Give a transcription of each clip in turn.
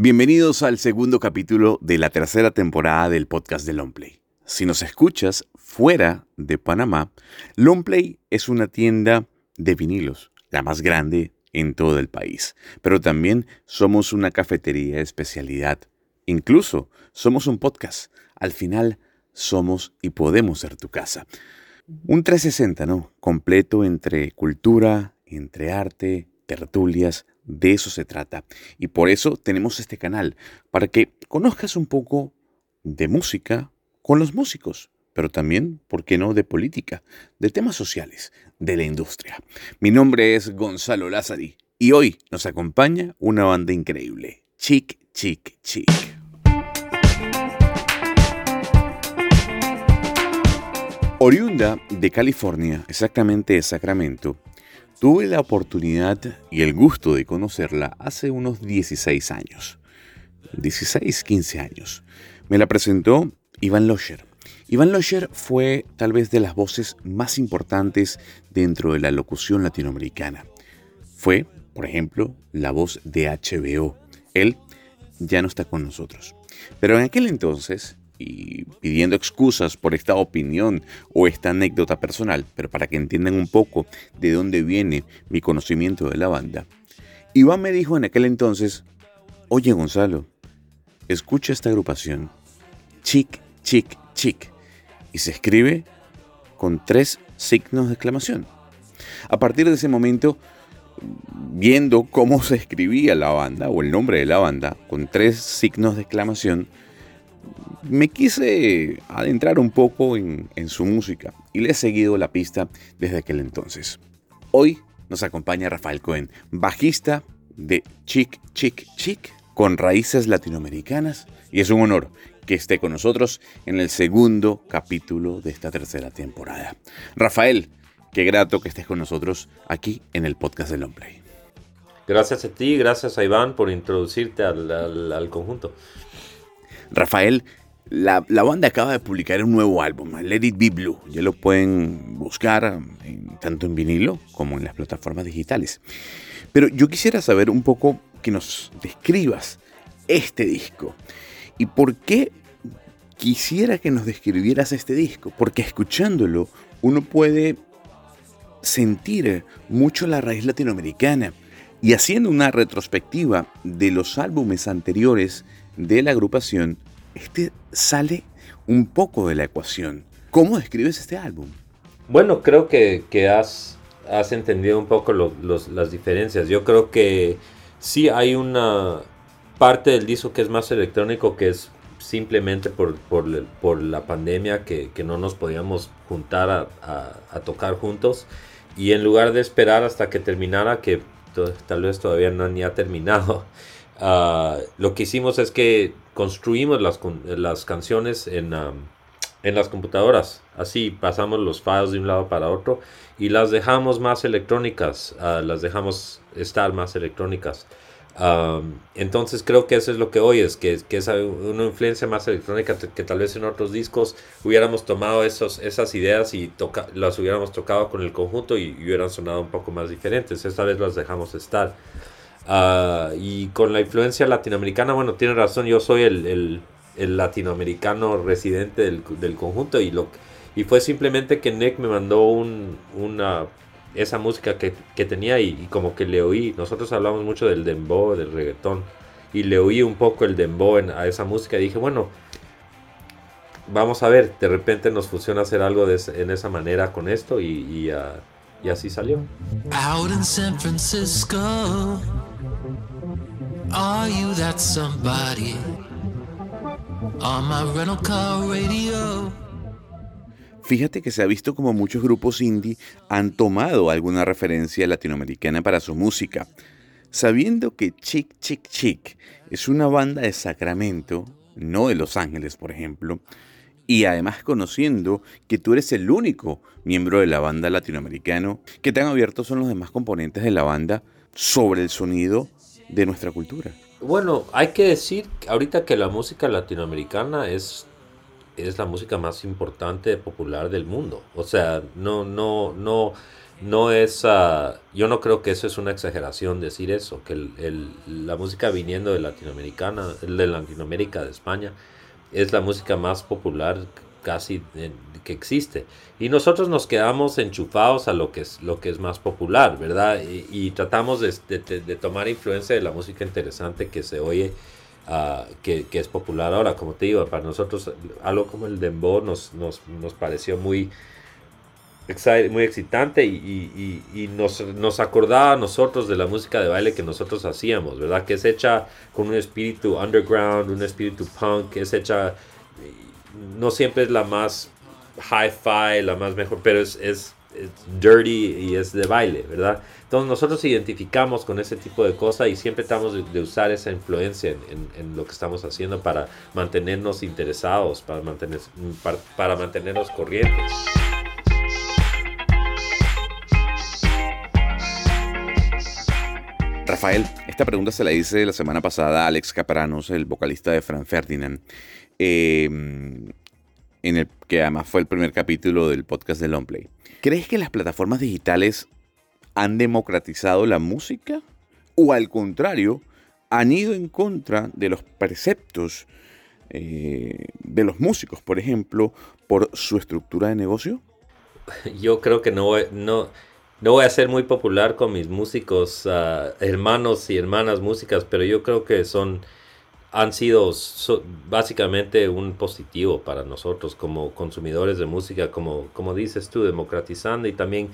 Bienvenidos al segundo capítulo de la tercera temporada del podcast de Longplay. Si nos escuchas fuera de Panamá, Longplay es una tienda de vinilos, la más grande en todo el país. Pero también somos una cafetería especialidad. Incluso somos un podcast. Al final somos y podemos ser tu casa. Un 360, ¿no? Completo entre cultura, entre arte, tertulias, de eso se trata. Y por eso tenemos este canal, para que conozcas un poco de música con los músicos, pero también, ¿por qué no?, de política, de temas sociales, de la industria. Mi nombre es Gonzalo Lázari y hoy nos acompaña una banda increíble, Chic, Chic, Chic. Oriunda de California, exactamente de Sacramento, tuve la oportunidad y el gusto de conocerla hace unos 16 años. 16, 15 años. Me la presentó Iván Losher. Iván Losher fue tal vez de las voces más importantes dentro de la locución latinoamericana. Fue, por ejemplo, la voz de HBO. Él ya no está con nosotros. Pero en aquel entonces y pidiendo excusas por esta opinión o esta anécdota personal, pero para que entiendan un poco de dónde viene mi conocimiento de la banda, Iván me dijo en aquel entonces, oye Gonzalo, escucha esta agrupación, Chic, Chic, Chic, y se escribe con tres signos de exclamación. A partir de ese momento, viendo cómo se escribía la banda o el nombre de la banda con tres signos de exclamación, me quise adentrar un poco en, su música y le he seguido la pista desde aquel entonces. Hoy nos acompaña Rafael Cohen, bajista de Chic Chic Chic con raíces latinoamericanas y es un honor que esté con nosotros en el segundo capítulo de esta tercera temporada. Rafael, qué grato que estés con nosotros aquí en el podcast de Longplay. Gracias a ti, gracias a Iván por introducirte al conjunto. Rafael, la, banda acaba de publicar un nuevo álbum, Let It Be Blue. Ya lo pueden buscar tanto en vinilo como en las plataformas digitales. Pero yo quisiera saber un poco que nos describas este disco. ¿Y por qué quisiera que nos describieras este disco? Porque escuchándolo uno puede sentir mucho la raíz latinoamericana. Y haciendo una retrospectiva de los álbumes anteriores de la agrupación, este sale un poco de la ecuación. ¿Cómo describes este álbum? Bueno, creo que, has, entendido un poco las diferencias. Yo creo que sí hay una parte del disco que es más electrónico, que es simplemente por, por, la pandemia que, no nos podíamos juntar a, a, tocar juntos. Y en lugar de esperar hasta que terminara, que tal vez todavía no ni ha terminado, Ah, lo que hicimos es que construimos las, las canciones en, en las computadoras. Así pasamos los files de un lado para otro y las dejamos más electrónicas, ah, las dejamos estar más electrónicas. entonces creo que eso es lo que hoy es, que, es una influencia más electrónica que tal vez en otros discos hubiéramos tomado esas ideas y las hubiéramos tocado con el conjunto y, y, hubieran sonado un poco más diferentes. Esta vez las dejamos estar. Ah, y con la influencia latinoamericana, bueno, tiene razón, yo soy el, latinoamericano residente del, conjunto y, lo, y fue simplemente que Nick me mandó un, una, esa música que, tenía y, como que le oí, nosotros hablamos mucho del dembow, del reggaetón, y le oí un poco el dembow a esa música y dije, bueno, vamos a ver, de repente nos funciona hacer algo de, en esa manera con esto y, ah, y así salió. Out in San Francisco. Are you that somebody? On my rental car radio. Fíjate que se ha visto como muchos grupos indie han tomado alguna referencia latinoamericana para su música. Sabiendo que Chick Chick Chick es una banda de Sacramento, no de Los Ángeles, por ejemplo, y además conociendo que tú eres el único miembro de la banda latinoamericano, que tan abiertos son los demás componentes de la banda sobre el sonido de nuestra cultura. Bueno, hay que decir ahorita que la música latinoamericana es, es la música más importante popular del mundo. O sea, no, no, no, no es, ah, yo no creo que eso es una exageración decir eso, que la música viniendo de Latinoamericana, de Latinoamérica, de España, es la música más popular casi que existe. Y nosotros nos quedamos enchufados a lo que es, lo que es más popular, ¿verdad? Y, tratamos de, tomar influencia de la música interesante que se oye, uh, que, que, es popular ahora. Como te digo, para nosotros algo como el dembow nos, nos, nos pareció muy muy excitante y, y, nos, nos, acordaba a nosotros de la música de baile que nosotros hacíamos, ¿verdad? Que es hecha con un espíritu underground, un espíritu punk, es hecha, no siempre es la más hi-fi, la más mejor, pero es, es, dirty y es de baile, ¿verdad? Entonces nosotros identificamos con ese tipo de cosas y siempre tratamos de, usar esa influencia en, lo que estamos haciendo para mantenernos interesados, para, mantener, para, para mantenernos corrientes. Rafael, esta pregunta se la hice la semana pasada a Alex Capranos, el vocalista de Frank Ferdinand, em, en el que además fue el primer capítulo del podcast de Longplay. ¿Crees que las plataformas digitales han democratizado la música? ¿O al contrario, han ido en contra de los preceptos eh, de los músicos, por ejemplo, por su estructura de negocio? Yo creo que no, no, no voy a ser muy popular con mis músicos, ah, hermanos y hermanas músicas, pero yo creo que son han sido básicamente un positivo para nosotros como consumidores de música, como, como dices tú, democratizando y también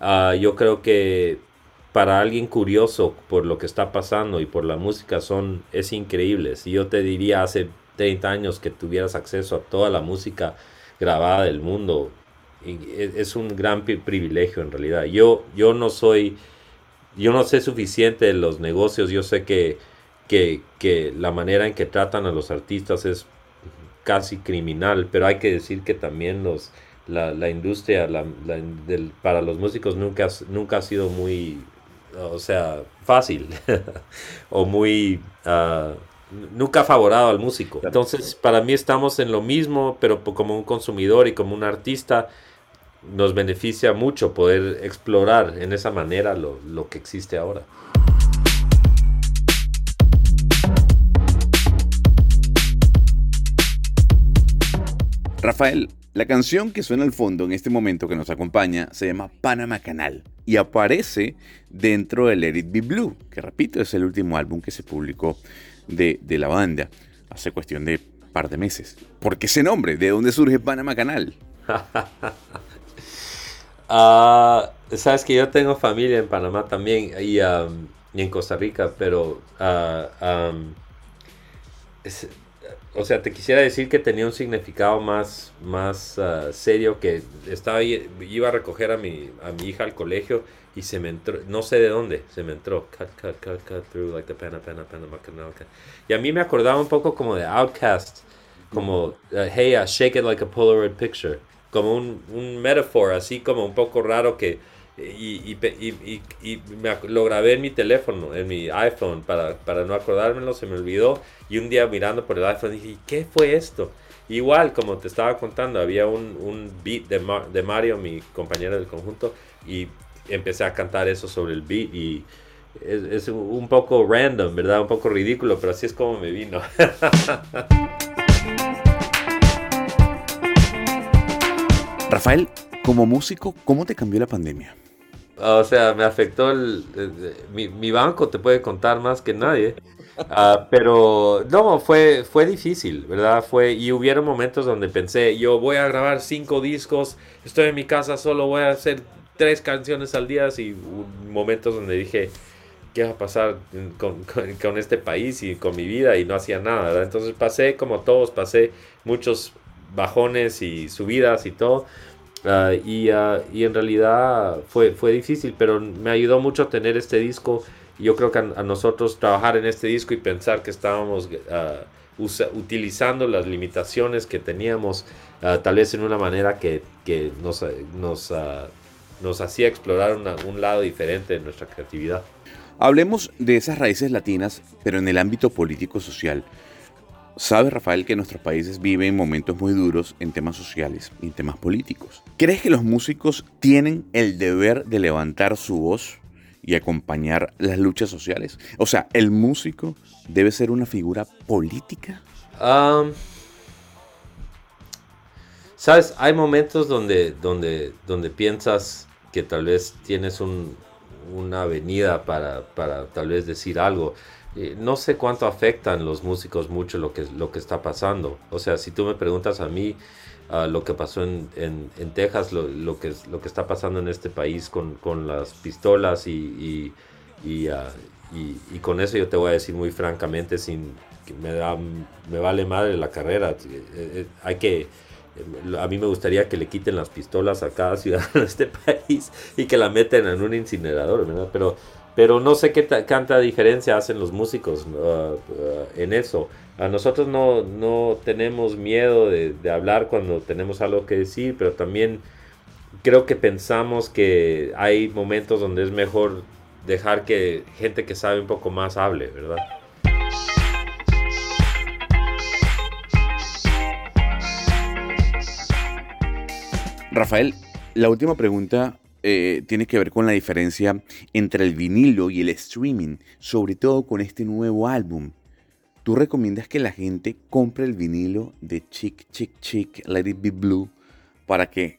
ah, yo creo que para alguien curioso por lo que está pasando y por la música son es increíble. Si yo te diría hace 30 años que tuvieras acceso a toda la música grabada del mundo, e, es un gran privilegio en realidad. Yo, yo no soy, yo no sé suficiente de los negocios, yo sé que, que, que la manera en que tratan a los artistas es casi criminal, pero hay que decir que también los, la, la industria la, del, para los músicos nunca, nunca ha sido muy, o sea, fácil o muy... Uh, nunca ha favorado al músico. Entonces, para mí estamos en lo mismo, pero como un consumidor y como un artista, nos beneficia mucho poder explorar en esa manera lo, que existe ahora. Rafael, la canción que suena al fondo en este momento que nos acompaña se llama Panama Canal y aparece dentro de Let It Be Blue, que repito es el último álbum que se publicó de, de la banda hace cuestión de par de meses. ¿Por qué ese nombre? ¿De dónde surge Panama Canal? Ah, sabes que yo tengo familia en Panamá también y, en Costa Rica, pero uh, o sea, te quisiera decir que tenía un significado más, más ah, serio que estaba iba a recoger a mi, a mi hija al colegio y se me entró, no sé de dónde, se me entró, cut, cut, cut, cut through like the Panama, Panama, Panama, Y a mí me acordaba un poco como de Outcast, como, hey, shake it like a Polaroid picture como un, un metaphor, así como un poco raro que... Y, y, me, lo grabé en mi teléfono, en mi iPhone, para, para no acordármelo, se me olvidó. Y un día mirando por el iPhone dije, ¿qué fue esto? Igual, como te estaba contando, había un, un beat de, de Mario, mi compañero del conjunto, y empecé a cantar eso sobre el beat y es, es, un poco random, ¿verdad? Un poco ridículo, pero así es como me vino. Rafael, como músico, ¿cómo te cambió la pandemia? O sea, me afectó el, mi, banco, te puede contar más que nadie. Ah, pero no, fue, fue difícil, ¿verdad? Fue, y hubieron momentos donde pensé, yo voy a grabar cinco discos, estoy en mi casa, solo voy a hacer tres canciones al día. Y momentos donde dije, ¿qué va a pasar con, con, este país y con mi vida? Y no hacía nada, ¿verdad? Entonces pasé como todos, pasé muchos bajones y subidas y todo. Ah, y, uh, y, en realidad fue, fue difícil, pero me ayudó mucho tener este disco. Yo creo que a, nosotros trabajar en este disco y pensar que estábamos uh, utilizando las limitaciones que teníamos, tal vez en una manera que, que nos, nos, nos hacía explorar un lado diferente de nuestra creatividad. Hablemos de esas raíces latinas, pero en el ámbito político-social. Sabe Rafael que nuestros países viven momentos muy duros en temas sociales y en temas políticos. ¿Crees que los músicos tienen el deber de levantar su voz y acompañar las luchas sociales? O sea, ¿el músico debe ser una figura política? Sabes, hay momentos donde, donde, donde piensas que tal vez tienes una avenida para, para tal vez decir algo. Eh, no sé cuánto afectan los músicos mucho lo que, lo que está pasando. O sea, si tú me preguntas a mí lo que pasó en, en, Texas, lo, lo, que, lo que está pasando en este país con, con las pistolas y, y, y, uh, y, con eso yo te voy a decir muy francamente, sin que me, da, me vale madre la carrera. Eh, eh, hay que a mí me gustaría que le quiten las pistolas a cada ciudadano de este país y que la meten en un incinerador, ¿verdad? Pero, pero no sé qué tanta diferencia hacen los músicos uh, en eso. A nosotros no, no tenemos miedo de, hablar cuando tenemos algo que decir, pero también creo que pensamos que hay momentos donde es mejor dejar que gente que sabe un poco más hable, ¿verdad? Rafael, la última pregunta eh, tiene que ver con la diferencia entre el vinilo y el streaming, sobre todo con este nuevo álbum. ¿Tú recomiendas que la gente compre el vinilo de Chick Chick Chick Let It Be Blue para que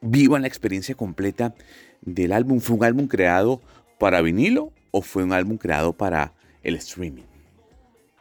vivan la experiencia completa del álbum? ¿Fue un álbum creado para vinilo o fue un álbum creado para el streaming?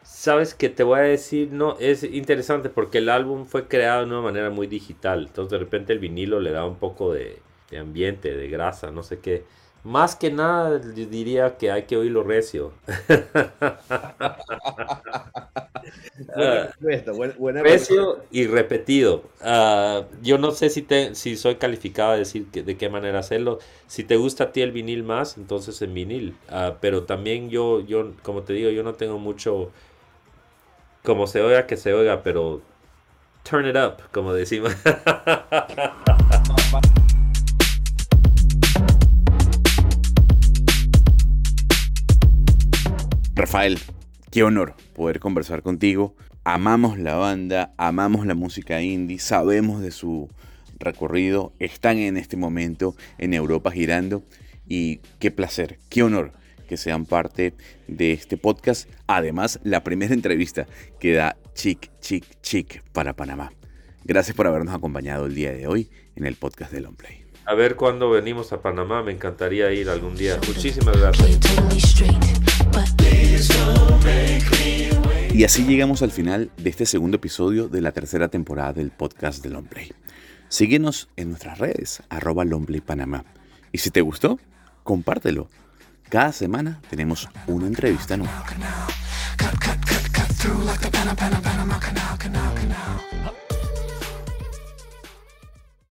Sabes que te voy a decir, no, es interesante porque el álbum fue creado de una manera muy digital. Entonces de repente el vinilo le da un poco de, de ambiente, de grasa, no sé qué. Más que nada diría que hay que oírlo recio. recio y repetido. Uh, yo no sé si, te, si soy calificado a decir que, de qué manera hacerlo. Si te gusta a ti el vinil más, entonces en vinil. Uh, pero también yo, yo, como te digo, yo no tengo mucho como se oiga que se oiga, pero turn it up, como decimos. Rafael, qué honor poder conversar contigo. Amamos la banda, amamos la música indie, sabemos de su recorrido, están en este momento en Europa girando y qué placer, qué honor que sean parte de este podcast. Además, la primera entrevista que da Chic, Chic, Chic para Panamá. Gracias por habernos acompañado el día de hoy en el podcast de Longplay. A ver cuándo venimos a Panamá, me encantaría ir algún día. Muchísimas gracias. Y así llegamos al final de este segundo episodio de la tercera temporada del podcast de Longplay. Síguenos en nuestras redes, arroba Longplay Panamá. Y si te gustó, compártelo. Cada semana tenemos una entrevista nueva.